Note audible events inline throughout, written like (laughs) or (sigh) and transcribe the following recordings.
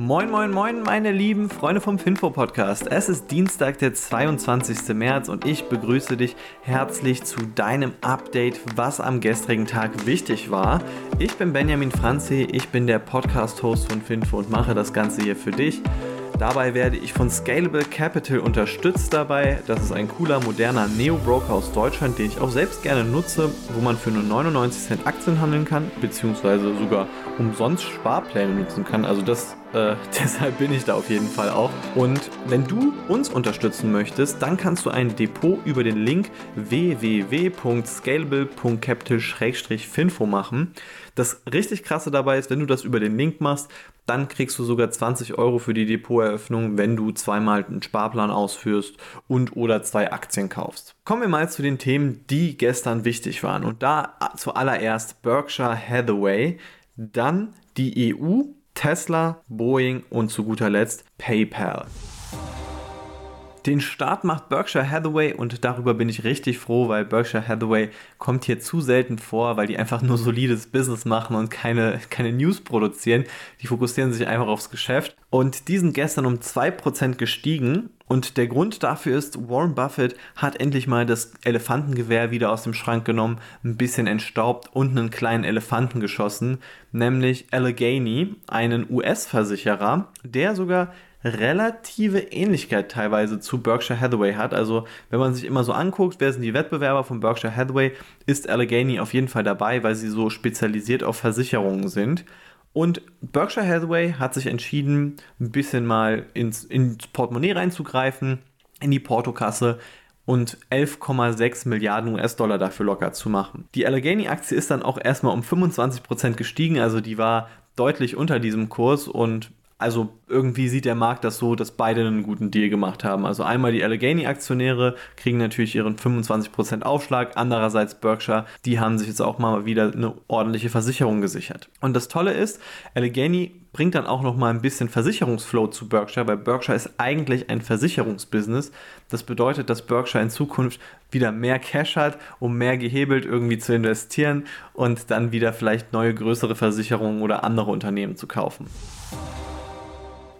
Moin, moin, moin, meine lieben Freunde vom Finfo Podcast. Es ist Dienstag, der 22. März und ich begrüße dich herzlich zu deinem Update, was am gestrigen Tag wichtig war. Ich bin Benjamin Franzi, ich bin der Podcast-Host von Finfo und mache das Ganze hier für dich. Dabei werde ich von Scalable Capital unterstützt dabei. Das ist ein cooler, moderner Neo-Broker aus Deutschland, den ich auch selbst gerne nutze, wo man für nur 99 Cent Aktien handeln kann, beziehungsweise sogar umsonst Sparpläne nutzen kann. Also das äh, (laughs) deshalb bin ich da auf jeden Fall auch. Und wenn du uns unterstützen möchtest, dann kannst du ein Depot über den Link www.scalable.capital-finfo machen. Das richtig krasse dabei ist, wenn du das über den Link machst, dann kriegst du sogar 20 Euro für die Depoteröffnung, wenn du zweimal einen Sparplan ausführst und oder zwei Aktien kaufst. Kommen wir mal zu den Themen, die gestern wichtig waren. Und da zuallererst Berkshire Hathaway, dann die EU Tesla, Boeing und zu guter Letzt PayPal. Den Start macht Berkshire Hathaway und darüber bin ich richtig froh, weil Berkshire Hathaway kommt hier zu selten vor, weil die einfach nur solides Business machen und keine, keine News produzieren. Die fokussieren sich einfach aufs Geschäft. Und die sind gestern um 2% gestiegen und der Grund dafür ist, Warren Buffett hat endlich mal das Elefantengewehr wieder aus dem Schrank genommen, ein bisschen entstaubt und einen kleinen Elefanten geschossen, nämlich Allegheny, einen US-Versicherer, der sogar relative Ähnlichkeit teilweise zu Berkshire Hathaway hat. Also wenn man sich immer so anguckt, wer sind die Wettbewerber von Berkshire Hathaway, ist Allegheny auf jeden Fall dabei, weil sie so spezialisiert auf Versicherungen sind. Und Berkshire Hathaway hat sich entschieden, ein bisschen mal ins, ins Portemonnaie reinzugreifen, in die Portokasse und 11,6 Milliarden US-Dollar dafür locker zu machen. Die Allegheny-Aktie ist dann auch erstmal um 25% gestiegen, also die war deutlich unter diesem Kurs und also irgendwie sieht der Markt das so, dass beide einen guten Deal gemacht haben. Also einmal die Allegheny-Aktionäre kriegen natürlich ihren 25% Aufschlag, andererseits Berkshire, die haben sich jetzt auch mal wieder eine ordentliche Versicherung gesichert. Und das Tolle ist, Allegheny bringt dann auch noch mal ein bisschen Versicherungsflow zu Berkshire, weil Berkshire ist eigentlich ein Versicherungsbusiness. Das bedeutet, dass Berkshire in Zukunft wieder mehr Cash hat, um mehr gehebelt irgendwie zu investieren und dann wieder vielleicht neue größere Versicherungen oder andere Unternehmen zu kaufen.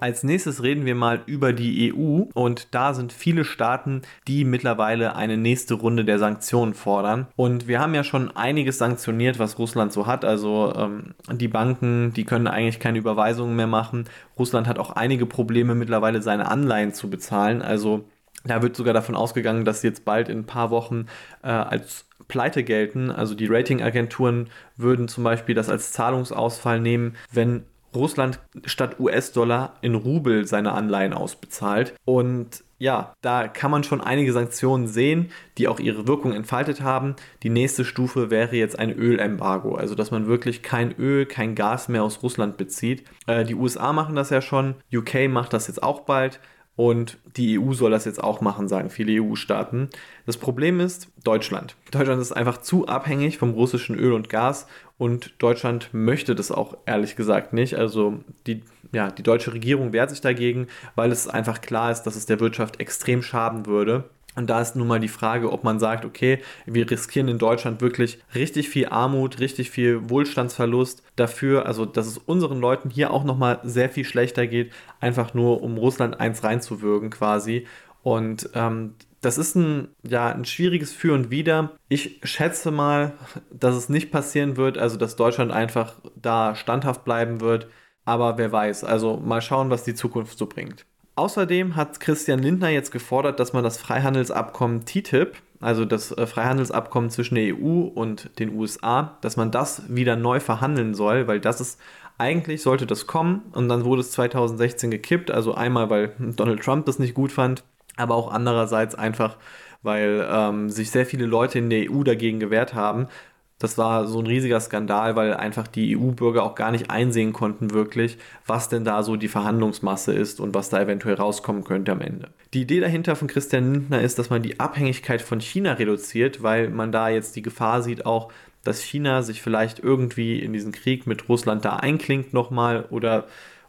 Als nächstes reden wir mal über die EU und da sind viele Staaten, die mittlerweile eine nächste Runde der Sanktionen fordern. Und wir haben ja schon einiges sanktioniert, was Russland so hat. Also ähm, die Banken, die können eigentlich keine Überweisungen mehr machen. Russland hat auch einige Probleme mittlerweile seine Anleihen zu bezahlen. Also da wird sogar davon ausgegangen, dass sie jetzt bald in ein paar Wochen äh, als Pleite gelten. Also die Ratingagenturen würden zum Beispiel das als Zahlungsausfall nehmen, wenn Russland statt US-Dollar in Rubel seine Anleihen ausbezahlt. Und ja, da kann man schon einige Sanktionen sehen, die auch ihre Wirkung entfaltet haben. Die nächste Stufe wäre jetzt ein Ölembargo, also dass man wirklich kein Öl, kein Gas mehr aus Russland bezieht. Äh, die USA machen das ja schon, UK macht das jetzt auch bald. Und die EU soll das jetzt auch machen, sagen viele EU-Staaten. Das Problem ist Deutschland. Deutschland ist einfach zu abhängig vom russischen Öl und Gas und Deutschland möchte das auch ehrlich gesagt nicht. Also die, ja, die deutsche Regierung wehrt sich dagegen, weil es einfach klar ist, dass es der Wirtschaft extrem schaden würde. Und da ist nun mal die Frage, ob man sagt, okay, wir riskieren in Deutschland wirklich richtig viel Armut, richtig viel Wohlstandsverlust dafür, also dass es unseren Leuten hier auch nochmal sehr viel schlechter geht, einfach nur um Russland eins reinzuwürgen quasi. Und ähm, das ist ein, ja, ein schwieriges Für und Wider. Ich schätze mal, dass es nicht passieren wird, also dass Deutschland einfach da standhaft bleiben wird. Aber wer weiß, also mal schauen, was die Zukunft so bringt. Außerdem hat Christian Lindner jetzt gefordert, dass man das Freihandelsabkommen TTIP, also das äh, Freihandelsabkommen zwischen der EU und den USA, dass man das wieder neu verhandeln soll, weil das ist eigentlich sollte das kommen und dann wurde es 2016 gekippt, also einmal weil Donald Trump das nicht gut fand, aber auch andererseits einfach, weil ähm, sich sehr viele Leute in der EU dagegen gewehrt haben, das war so ein riesiger Skandal, weil einfach die EU-Bürger auch gar nicht einsehen konnten wirklich, was denn da so die Verhandlungsmasse ist und was da eventuell rauskommen könnte am Ende. Die Idee dahinter von Christian Lindner ist, dass man die Abhängigkeit von China reduziert, weil man da jetzt die Gefahr sieht auch, dass China sich vielleicht irgendwie in diesen Krieg mit Russland da einklingt nochmal oder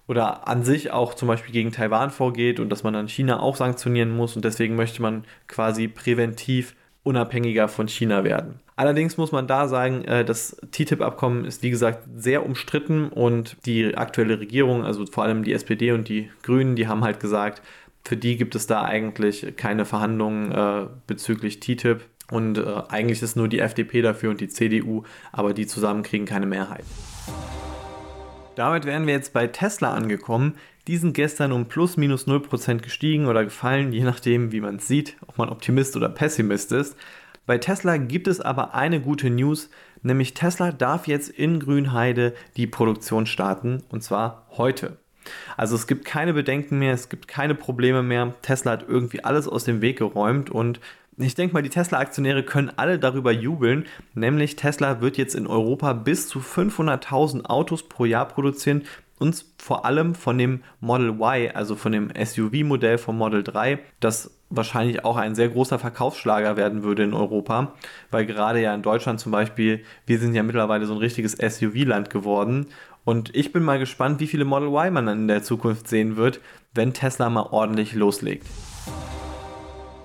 oder an sich auch zum Beispiel gegen Taiwan vorgeht und dass man dann China auch sanktionieren muss und deswegen möchte man quasi präventiv unabhängiger von China werden. Allerdings muss man da sagen, äh, das TTIP-Abkommen ist wie gesagt sehr umstritten und die aktuelle Regierung, also vor allem die SPD und die Grünen, die haben halt gesagt, für die gibt es da eigentlich keine Verhandlungen äh, bezüglich TTIP. Und äh, eigentlich ist nur die FDP dafür und die CDU, aber die zusammen kriegen keine Mehrheit. Damit wären wir jetzt bei Tesla angekommen. Die sind gestern um plus minus 0% gestiegen oder gefallen, je nachdem, wie man es sieht, ob man Optimist oder Pessimist ist. Bei Tesla gibt es aber eine gute News, nämlich Tesla darf jetzt in Grünheide die Produktion starten und zwar heute. Also es gibt keine Bedenken mehr, es gibt keine Probleme mehr. Tesla hat irgendwie alles aus dem Weg geräumt und ich denke mal, die Tesla-Aktionäre können alle darüber jubeln, nämlich Tesla wird jetzt in Europa bis zu 500.000 Autos pro Jahr produzieren und vor allem von dem Model Y, also von dem SUV-Modell vom Model 3, das wahrscheinlich auch ein sehr großer Verkaufsschlager werden würde in Europa, weil gerade ja in Deutschland zum Beispiel, wir sind ja mittlerweile so ein richtiges SUV-Land geworden und ich bin mal gespannt, wie viele Model Y man dann in der Zukunft sehen wird, wenn Tesla mal ordentlich loslegt.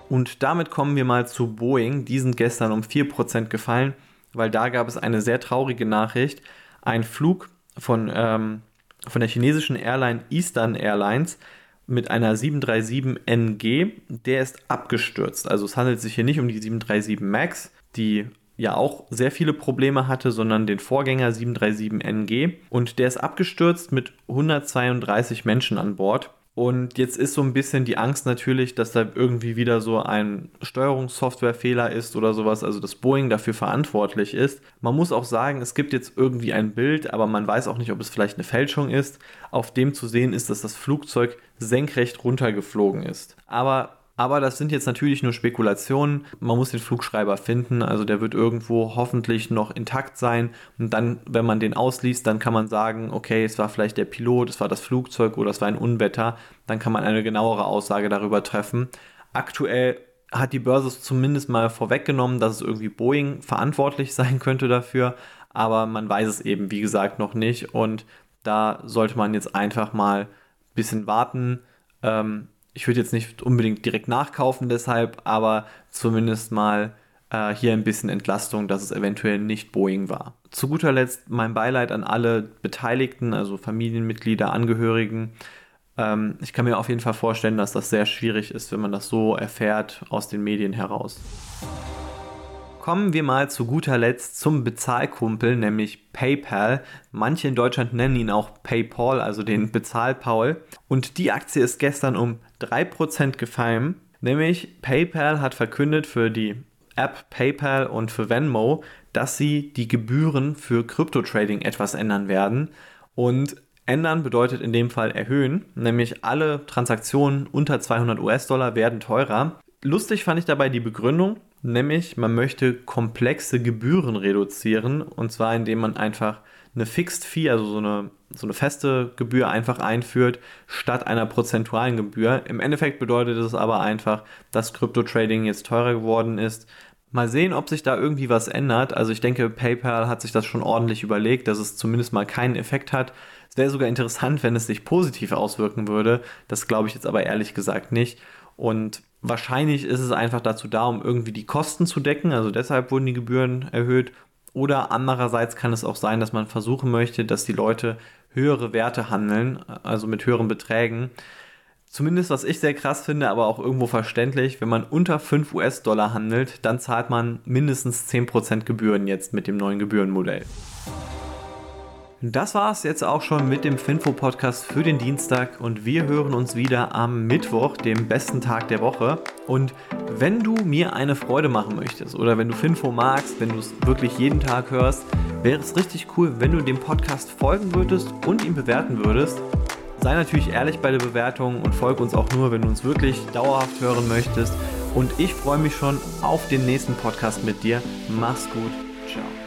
Und damit kommen wir mal zu Boeing. Die sind gestern um 4% gefallen, weil da gab es eine sehr traurige Nachricht. Ein Flug von, ähm, von der chinesischen Airline Eastern Airlines mit einer 737NG, der ist abgestürzt. Also es handelt sich hier nicht um die 737 MAX, die ja auch sehr viele Probleme hatte, sondern den Vorgänger 737NG. Und der ist abgestürzt mit 132 Menschen an Bord. Und jetzt ist so ein bisschen die Angst natürlich, dass da irgendwie wieder so ein Steuerungssoftwarefehler ist oder sowas, also dass Boeing dafür verantwortlich ist. Man muss auch sagen, es gibt jetzt irgendwie ein Bild, aber man weiß auch nicht, ob es vielleicht eine Fälschung ist, auf dem zu sehen ist, dass das Flugzeug senkrecht runtergeflogen ist. Aber aber das sind jetzt natürlich nur Spekulationen. Man muss den Flugschreiber finden. Also der wird irgendwo hoffentlich noch intakt sein. Und dann, wenn man den ausliest, dann kann man sagen, okay, es war vielleicht der Pilot, es war das Flugzeug oder es war ein Unwetter. Dann kann man eine genauere Aussage darüber treffen. Aktuell hat die Börse zumindest mal vorweggenommen, dass es irgendwie Boeing verantwortlich (laughs) sein könnte dafür. Aber man weiß es eben, wie gesagt, noch nicht. Und da sollte man jetzt einfach mal ein bisschen warten. Ähm, ich würde jetzt nicht unbedingt direkt nachkaufen deshalb, aber zumindest mal äh, hier ein bisschen Entlastung, dass es eventuell nicht Boeing war. Zu guter Letzt mein Beileid an alle Beteiligten, also Familienmitglieder, Angehörigen. Ähm, ich kann mir auf jeden Fall vorstellen, dass das sehr schwierig ist, wenn man das so erfährt aus den Medien heraus. Kommen wir mal zu guter Letzt zum Bezahlkumpel, nämlich PayPal. Manche in Deutschland nennen ihn auch PayPal, also den Bezahlpaul. Und die Aktie ist gestern um 3% gefallen. Nämlich PayPal hat verkündet für die App PayPal und für Venmo, dass sie die Gebühren für Krypto-Trading etwas ändern werden. Und ändern bedeutet in dem Fall erhöhen, nämlich alle Transaktionen unter 200 US-Dollar werden teurer. Lustig fand ich dabei die Begründung, nämlich man möchte komplexe Gebühren reduzieren und zwar indem man einfach eine Fixed Fee, also so eine, so eine feste Gebühr einfach einführt, statt einer prozentualen Gebühr. Im Endeffekt bedeutet es aber einfach, dass Krypto-Trading jetzt teurer geworden ist. Mal sehen, ob sich da irgendwie was ändert. Also ich denke, PayPal hat sich das schon ordentlich überlegt, dass es zumindest mal keinen Effekt hat. Es wäre sogar interessant, wenn es sich positiv auswirken würde. Das glaube ich jetzt aber ehrlich gesagt nicht. Und wahrscheinlich ist es einfach dazu da, um irgendwie die Kosten zu decken. Also deshalb wurden die Gebühren erhöht. Oder andererseits kann es auch sein, dass man versuchen möchte, dass die Leute höhere Werte handeln, also mit höheren Beträgen. Zumindest was ich sehr krass finde, aber auch irgendwo verständlich, wenn man unter 5 US-Dollar handelt, dann zahlt man mindestens 10% Gebühren jetzt mit dem neuen Gebührenmodell. Das war es jetzt auch schon mit dem Finfo-Podcast für den Dienstag und wir hören uns wieder am Mittwoch, dem besten Tag der Woche. Und wenn du mir eine Freude machen möchtest oder wenn du Finfo magst, wenn du es wirklich jeden Tag hörst, wäre es richtig cool, wenn du dem Podcast folgen würdest und ihn bewerten würdest. Sei natürlich ehrlich bei der Bewertung und folge uns auch nur, wenn du uns wirklich dauerhaft hören möchtest. Und ich freue mich schon auf den nächsten Podcast mit dir. Mach's gut. Ciao.